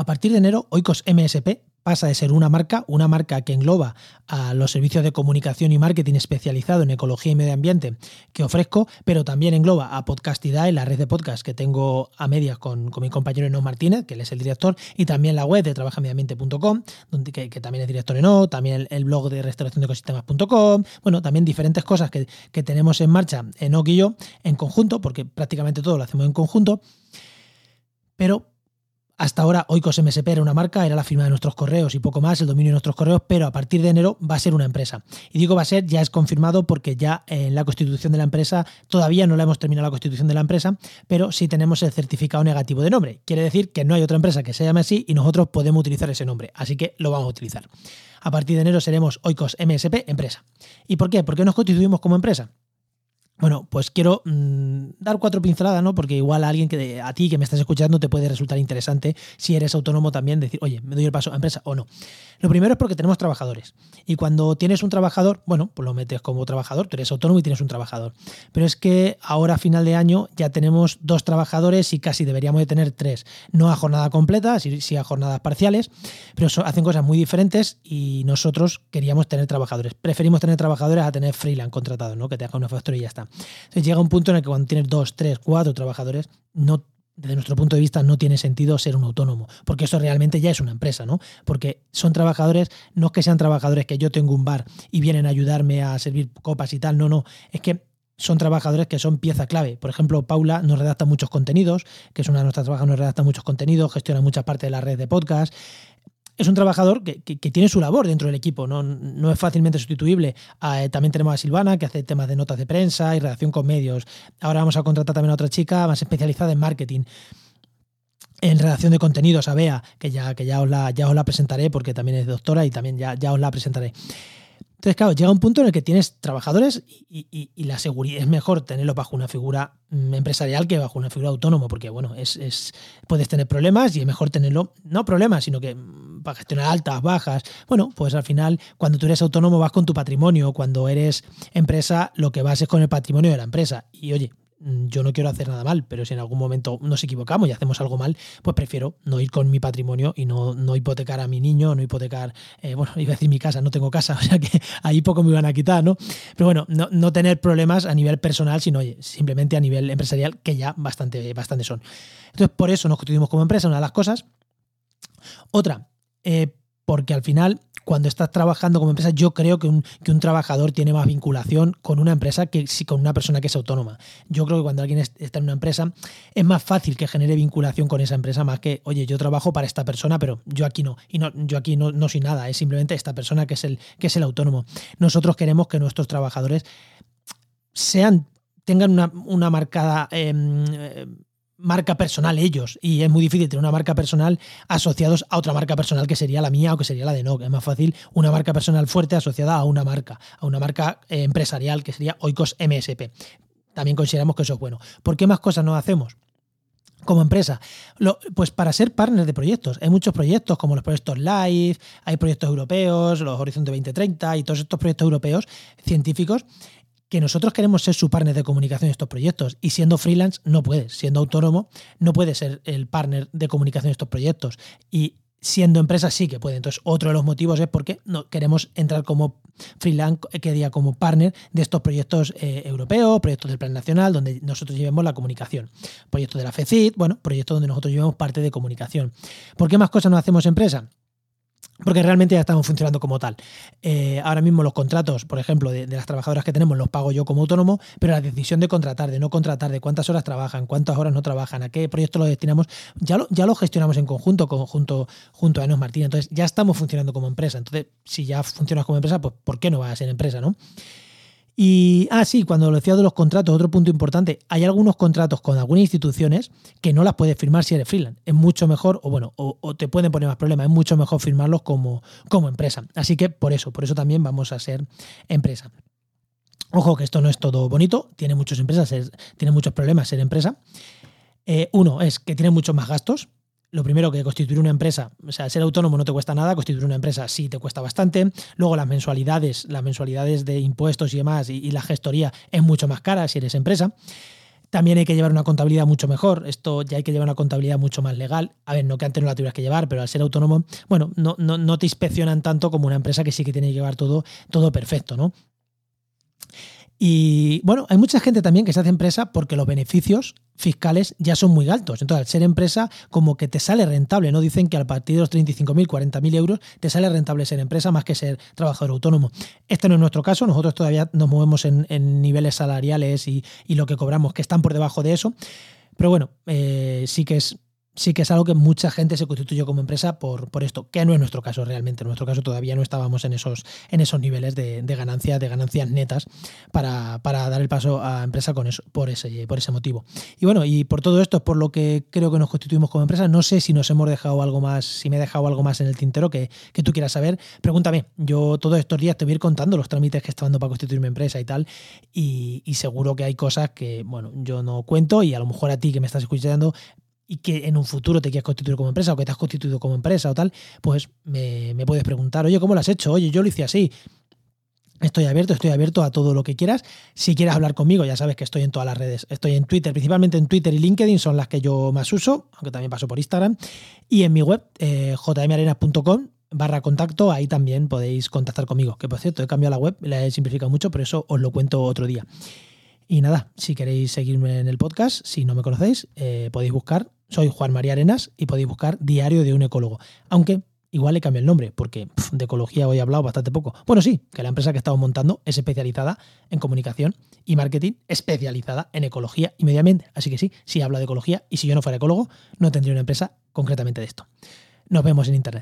A partir de enero, Oikos MSP pasa de ser una marca, una marca que engloba a los servicios de comunicación y marketing especializado en ecología y medio ambiente que ofrezco, pero también engloba a Podcastidae, la red de podcast que tengo a medias con, mi compañero Eno Martínez, que él es el director, y también la web de trabajamediambiente.com, que, también es director Eno, también el, blog de restauración de ecosistemas.com, bueno, también diferentes cosas que, que tenemos en marcha Enoch y yo en conjunto, porque prácticamente todo lo hacemos en conjunto, pero hasta ahora Oikos MSP era una marca, era la firma de nuestros correos y poco más, el dominio de nuestros correos, pero a partir de enero va a ser una empresa. Y digo va a ser, ya es confirmado porque ya en la constitución de la empresa, todavía no la hemos terminado la constitución de la empresa, pero sí tenemos el certificado negativo de nombre. Quiere decir que no hay otra empresa que se llame así y nosotros podemos utilizar ese nombre, así que lo vamos a utilizar. A partir de enero seremos Oikos MSP empresa. ¿Y por qué? ¿Por qué nos constituimos como empresa? Bueno, pues quiero mm, dar cuatro pinceladas, ¿no? Porque igual a alguien que a ti que me estás escuchando te puede resultar interesante si eres autónomo también decir, oye, me doy el paso a empresa o no. Lo primero es porque tenemos trabajadores. Y cuando tienes un trabajador, bueno, pues lo metes como trabajador, tú eres autónomo y tienes un trabajador. Pero es que ahora a final de año ya tenemos dos trabajadores y casi deberíamos de tener tres. No a jornada completa, sí, a jornadas parciales, pero hacen cosas muy diferentes y nosotros queríamos tener trabajadores. Preferimos tener trabajadores a tener freelance contratados, ¿no? Que te haga una factura y ya está. Entonces llega un punto en el que cuando tienes dos, tres, cuatro trabajadores, no desde nuestro punto de vista no tiene sentido ser un autónomo, porque eso realmente ya es una empresa, ¿no? Porque son trabajadores, no es que sean trabajadores que yo tengo un bar y vienen a ayudarme a servir copas y tal, no, no, es que son trabajadores que son pieza clave. Por ejemplo, Paula nos redacta muchos contenidos, que es una de nuestras trabajadoras, nos redacta muchos contenidos, gestiona mucha parte de la red de podcast es un trabajador que, tiene su labor dentro del equipo, no, es fácilmente sustituible. Ah, eh, también tenemos a Silvana, que hace temas de notas de prensa y redacción con medios. Ahora vamos a contratar también a otra chica más especializada en marketing. En redacción de contenidos, a Bea, que ya, os, la, presentaré porque también es doctora y también ya os la presentaré. Entonces, claro, llega un punto en el que tienes trabajadores y, la seguridad es mejor tenerlo bajo una figura mm, empresarial que bajo una figura autónoma, porque bueno, es, puedes tener problemas y es mejor tenerlo, no problemas, sino que mm, para gestionar altas, bajas. Bueno, pues al final, cuando tú eres autónomo vas con tu patrimonio, cuando eres empresa, lo que vas es con el patrimonio de la empresa. Y oye, yo no quiero hacer nada mal, pero si en algún momento nos equivocamos y hacemos algo mal, pues prefiero no ir con mi patrimonio y no, no hipotecar a mi niño, no hipotecar, eh, bueno, iba a decir mi casa, no tengo casa, o sea que ahí poco me van a quitar, ¿no? Pero bueno, no, tener problemas a nivel personal, sino simplemente a nivel empresarial, que ya bastante, bastante son. Entonces, por eso nos constituimos como empresa, una de las cosas. Otra, eh, porque al final cuando estás trabajando como empresa, yo creo que un, trabajador tiene más vinculación con una empresa que si con una persona que es autónoma. Yo creo que cuando alguien está en una empresa, es más fácil que genere vinculación con esa empresa más que, oye, yo trabajo para esta persona, pero yo aquí no. Y no, yo aquí no, no soy nada, es simplemente esta persona que es el, que es el autónomo. Nosotros queremos que nuestros trabajadores sean tengan una, marcada em, marca personal ellos y es muy difícil tener una marca personal asociados a otra marca personal que sería la mía o que sería la de no Es más fácil una marca personal fuerte asociada a una marca, a una marca eh, empresarial que sería Oikos MSP. También consideramos que eso es bueno. ¿Por qué más cosas no hacemos? como empresa? pues para ser partner de proyectos. Hay muchos proyectos como los proyectos LIFE, hay proyectos europeos, los Horizonte 2030 y todos estos proyectos europeos científicos que nosotros queremos ser su partner de comunicación en estos proyectos y siendo freelance no puedes, siendo autónomo no puedes ser el partner de comunicación en estos proyectos y siendo empresa sí que puede. Entonces otro de los motivos es porque no, queremos entrar como freelance, que diga como partner de estos proyectos eh, europeos, proyectos del Plan Nacional, donde nosotros llevemos la comunicación. Proyectos de la FECIT, bueno, proyectos donde nosotros llevamos parte de comunicación. ¿Por qué más cosas no hacemos empresa? Porque realmente ya estamos funcionando como tal. Eh, ahora mismo los contratos, por ejemplo, de, las trabajadoras que tenemos los pago yo como autónomo, pero la decisión de contratar, de no contratar, de cuántas horas trabajan, cuántas horas no trabajan, a qué proyecto lo destinamos, ya lo, ya lo gestionamos en conjunto con, junto, junto a Enos Martín. Entonces ya estamos funcionando como empresa. Entonces, si ya funcionas como empresa, pues ¿por qué no vas a ser empresa, no? Y, ah, sí, cuando lo decía de los contratos, otro punto importante, hay algunos contratos con algunas instituciones que no las puedes firmar si eres freelance. Es mucho mejor, o bueno, o, te pueden poner más problemas, es mucho mejor firmarlos como, como empresa. Así que por eso, por eso también vamos a ser empresa. Ojo que esto no es todo bonito, tiene muchas empresas, tiene muchos problemas ser empresa. Eh, uno es que tiene muchos más gastos, lo primero que constituir una empresa, o sea, ser autónomo no te cuesta nada, constituir una empresa sí te cuesta bastante. Luego las mensualidades, las mensualidades de impuestos y demás y, la gestoría es mucho más cara si eres empresa. También hay que llevar una contabilidad mucho mejor. Esto ya hay que llevar una contabilidad mucho más legal. A ver, no que antes no la tuvieras que llevar, pero al ser autónomo, bueno, no, no, no te inspeccionan tanto como una empresa que sí que tiene que llevar todo, todo perfecto, ¿no? Y bueno, hay mucha gente también que se hace empresa porque los beneficios fiscales ya son muy altos. Entonces, al ser empresa, como que te sale rentable, ¿no? Dicen que a partir de los 35.000, 40.000 euros te sale rentable ser empresa más que ser trabajador autónomo. Este no es nuestro caso, nosotros todavía nos movemos en, niveles salariales y, lo que cobramos que están por debajo de eso. Pero bueno, eh, sí que es sí que es algo que mucha gente se constituyó como empresa por, por esto, que no es nuestro caso realmente. En nuestro caso todavía no estábamos en esos, en esos niveles de, de de ganancias netas para, dar el paso a empresa con eso, por, ese, por ese motivo. Y bueno, y por todo esto es por lo que creo que nos constituimos como empresa. No sé si nos hemos dejado algo más, si me he dejado algo más en el tintero que, tú quieras saber. Pregúntame. Yo todos estos días te voy a ir contando los trámites que está dando para constituir mi empresa y tal. Y, y seguro que hay cosas que, bueno, yo no cuento y a lo mejor a ti que me estás escuchando y que en un futuro te quieras constituir como empresa o que te has constituido como empresa o tal, pues me, puedes preguntar, oye, ¿cómo lo has hecho? Oye, yo lo hice así. Estoy abierto, estoy abierto a todo lo que quieras. Si quieres hablar conmigo, ya sabes que estoy en todas las redes. Estoy en Twitter, principalmente en Twitter y LinkedIn son las que yo más uso, aunque también paso por Instagram. Y en mi web, eh, jmarenas.com barra contacto, ahí también podéis contactar conmigo. Que por cierto, he cambiado la web, la he simplificado mucho, pero eso os lo cuento otro día. Y nada, si queréis seguirme en el podcast, si no me conocéis, eh, podéis buscar soy Juan María Arenas y podéis buscar Diario de un ecólogo. Aunque igual le cambio el nombre, porque de ecología hoy he hablado bastante poco. Bueno, sí, que la empresa que estamos montando es especializada en comunicación y marketing, especializada en ecología y medio ambiente. Así que sí, sí habla de ecología y si yo no fuera ecólogo, no tendría una empresa concretamente de esto. Nos vemos en internet.